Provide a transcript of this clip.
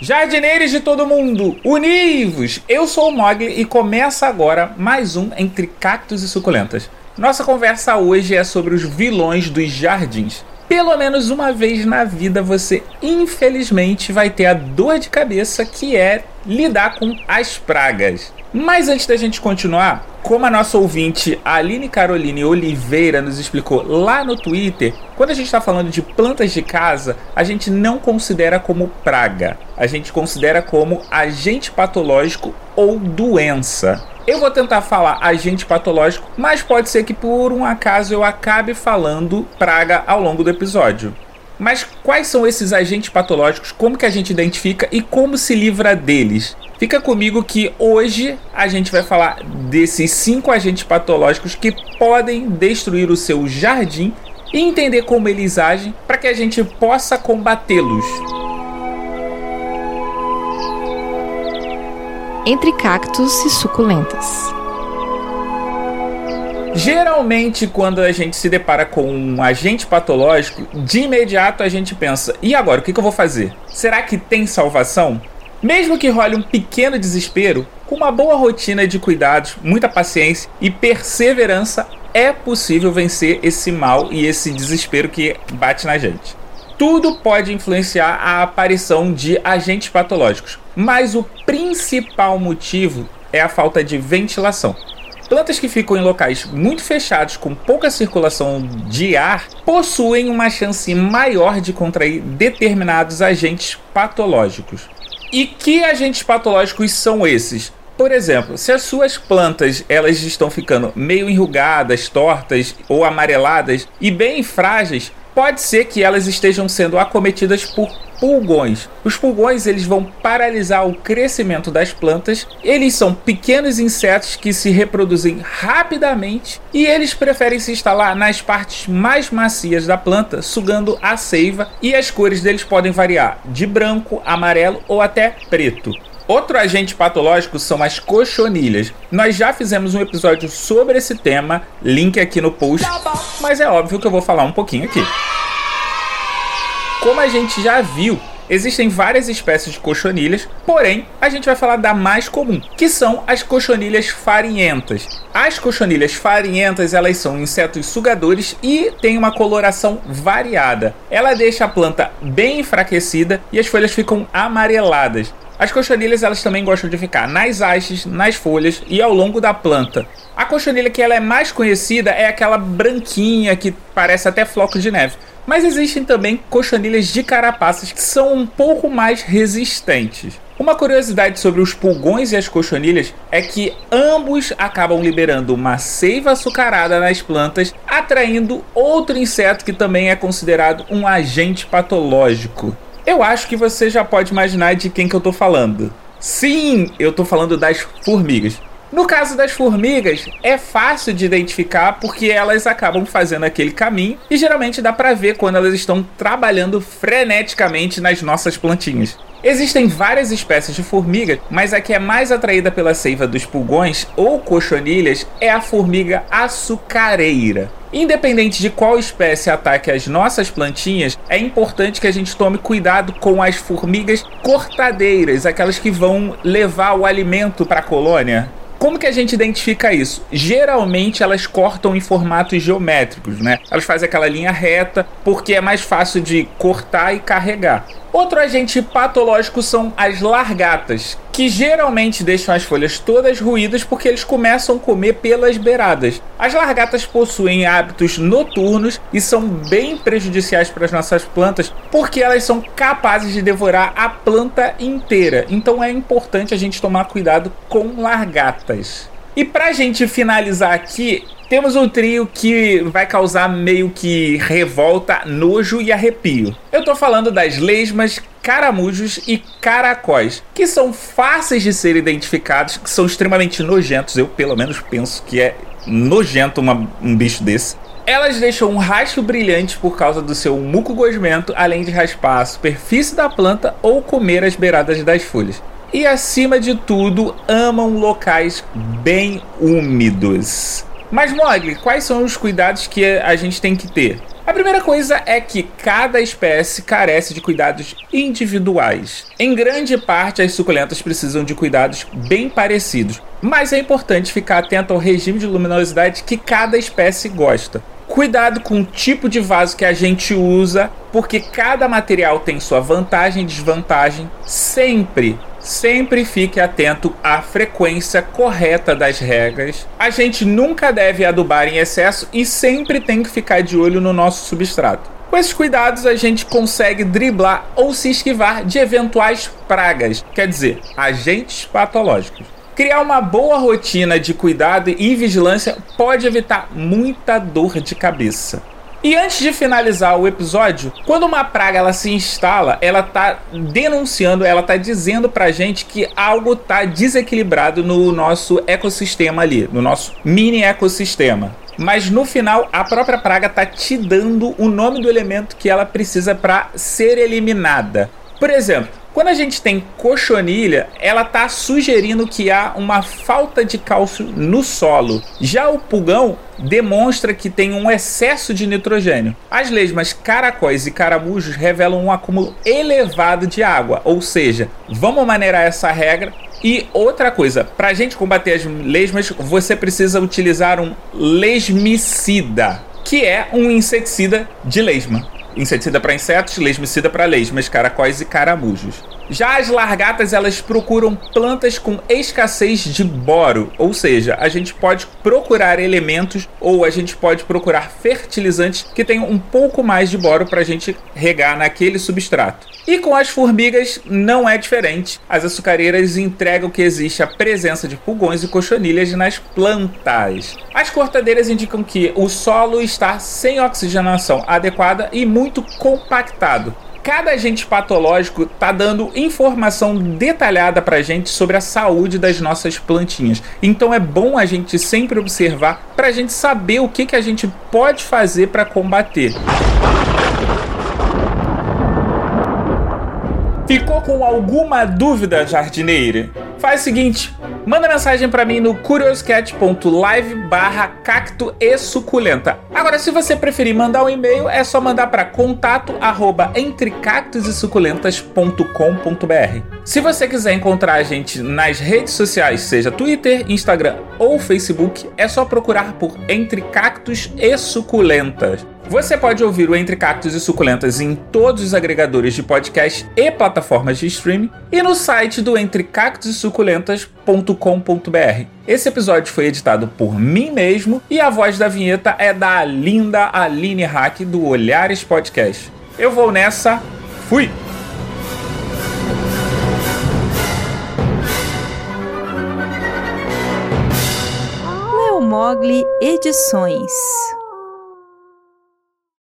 Jardineiros de todo mundo, univos! Eu sou o Mogli e começa agora mais um Entre Cactos e Suculentas. Nossa conversa hoje é sobre os vilões dos jardins. Pelo menos uma vez na vida você, infelizmente, vai ter a dor de cabeça que é lidar com as pragas. Mas antes da gente continuar, como a nossa ouvinte Aline Caroline Oliveira nos explicou lá no Twitter, quando a gente está falando de plantas de casa, a gente não considera como praga, a gente considera como agente patológico ou doença. Eu vou tentar falar agente patológico, mas pode ser que por um acaso eu acabe falando praga ao longo do episódio. Mas quais são esses agentes patológicos? Como que a gente identifica e como se livra deles? Fica comigo que hoje a gente vai falar desses cinco agentes patológicos que podem destruir o seu jardim e entender como eles agem para que a gente possa combatê-los. Entre cactos e suculentas. Geralmente, quando a gente se depara com um agente patológico, de imediato a gente pensa: e agora, o que, eu vou fazer? Será que tem salvação? Mesmo que role um pequeno desespero, com uma boa rotina de cuidados, muita paciência e perseverança, é possível vencer esse mal e esse desespero que bate na gente. Tudo pode influenciar a aparição de agentes patológicos, mas o principal motivo é a falta de ventilação. Plantas que ficam em locais muito fechados com pouca circulação de ar possuem uma chance maior de contrair determinados agentes patológicos. E que agentes patológicos são esses? Por exemplo, se as suas plantas elas estão ficando meio enrugadas, tortas ou amareladas e bem frágeis, pode ser que elas estejam sendo acometidas por pulgões. Os pulgões eles vão paralisar o crescimento das plantas. Eles são pequenos insetos que se reproduzem rapidamente e eles preferem se instalar nas partes mais macias da planta, sugando a seiva e as cores deles podem variar de branco, amarelo ou até preto. Outro agente patológico são as cochonilhas. Nós já fizemos um episódio sobre esse tema, link aqui no post, mas é óbvio que eu vou falar um pouquinho aqui. Como a gente já viu, existem várias espécies de cochonilhas, porém a gente vai falar da mais comum, que são as cochonilhas farinhentas. As cochonilhas farinhentas elas são insetos sugadores e têm uma coloração variada. Ela deixa a planta bem enfraquecida e as folhas ficam amareladas. As cochonilhas elas também gostam de ficar nas hastes, nas folhas e ao longo da planta. A cochonilha que ela é mais conhecida é aquela branquinha que parece até floco de neve. Mas existem também cochonilhas de carapaças que são um pouco mais resistentes. Uma curiosidade sobre os pulgões e as cochonilhas é que ambos acabam liberando uma seiva açucarada nas plantas, atraindo outro inseto que também é considerado um agente patológico. Eu acho que você já pode imaginar de quem que eu tô falando. Sim, eu tô falando das formigas. No caso das formigas, é fácil de identificar porque elas acabam fazendo aquele caminho e geralmente dá para ver quando elas estão trabalhando freneticamente nas nossas plantinhas. Existem várias espécies de formiga, mas a que é mais atraída pela seiva dos pulgões ou cochonilhas é a formiga açucareira. Independente de qual espécie ataque as nossas plantinhas, é importante que a gente tome cuidado com as formigas cortadeiras, aquelas que vão levar o alimento para a colônia. Como que a gente identifica isso? Geralmente elas cortam em formatos geométricos, né? Elas fazem aquela linha reta porque é mais fácil de cortar e carregar. Outro agente patológico são as largatas, que geralmente deixam as folhas todas ruídas porque eles começam a comer pelas beiradas. As largatas possuem hábitos noturnos e são bem prejudiciais para as nossas plantas porque elas são capazes de devorar a planta inteira. Então é importante a gente tomar cuidado com largatas. E pra gente finalizar aqui, temos um trio que vai causar meio que revolta, nojo e arrepio. Eu tô falando das lesmas, caramujos e caracóis, que são fáceis de ser identificados, que são extremamente nojentos. Eu, pelo menos, penso que é nojento uma, um bicho desse. Elas deixam um rastro brilhante por causa do seu muco gosmento, além de raspar a superfície da planta ou comer as beiradas das folhas. E acima de tudo, amam locais bem úmidos. Mas, Mogli, quais são os cuidados que a gente tem que ter? A primeira coisa é que cada espécie carece de cuidados individuais. Em grande parte, as suculentas precisam de cuidados bem parecidos, mas é importante ficar atento ao regime de luminosidade que cada espécie gosta. Cuidado com o tipo de vaso que a gente usa, porque cada material tem sua vantagem e desvantagem. Sempre, sempre fique atento à frequência correta das regras. A gente nunca deve adubar em excesso e sempre tem que ficar de olho no nosso substrato. Com esses cuidados, a gente consegue driblar ou se esquivar de eventuais pragas, quer dizer, agentes patológicos. Criar uma boa rotina de cuidado e vigilância pode evitar muita dor de cabeça. E antes de finalizar o episódio, quando uma praga ela se instala, ela tá denunciando, ela tá dizendo pra gente que algo tá desequilibrado no nosso ecossistema ali, no nosso mini ecossistema. Mas no final, a própria praga tá te dando o nome do elemento que ela precisa para ser eliminada. Por exemplo, quando a gente tem cochonilha, ela está sugerindo que há uma falta de cálcio no solo. Já o pulgão demonstra que tem um excesso de nitrogênio. As lesmas caracóis e caramujos revelam um acúmulo elevado de água, ou seja, vamos maneirar essa regra e outra coisa, para a gente combater as lesmas, você precisa utilizar um lesmicida, que é um inseticida de lesma inseticida para insetos, lesmicida para lesmas, caracóis e caramujos. Já as largatas, elas procuram plantas com escassez de boro, ou seja, a gente pode procurar elementos ou a gente pode procurar fertilizantes que tenham um pouco mais de boro para a gente regar naquele substrato. E com as formigas não é diferente. As açucareiras entregam que existe a presença de pulgões e cochonilhas nas plantas. As cortadeiras indicam que o solo está sem oxigenação adequada e muito compactado, cada agente patológico está dando informação detalhada para a gente sobre a saúde das nossas plantinhas. Então é bom a gente sempre observar para a gente saber o que, que a gente pode fazer para combater. Ficou com alguma dúvida, jardineira? Faz o seguinte, manda mensagem para mim no curioscat.live barra cacto e suculenta. Agora, se você preferir mandar um e-mail, é só mandar para contato arroba entrecactosesuculentas.com.br. Se você quiser encontrar a gente nas redes sociais, seja Twitter, Instagram ou Facebook, é só procurar por Entre Cactos e Suculentas. Você pode ouvir o Entre Cactos e Suculentas em todos os agregadores de podcast e plataformas de streaming e no site do entrecactosesuculentas.com.br. Esse episódio foi editado por mim mesmo e a voz da vinheta é da linda Aline Hack do Olhares Podcast. Eu vou nessa, fui! Mogli Edições.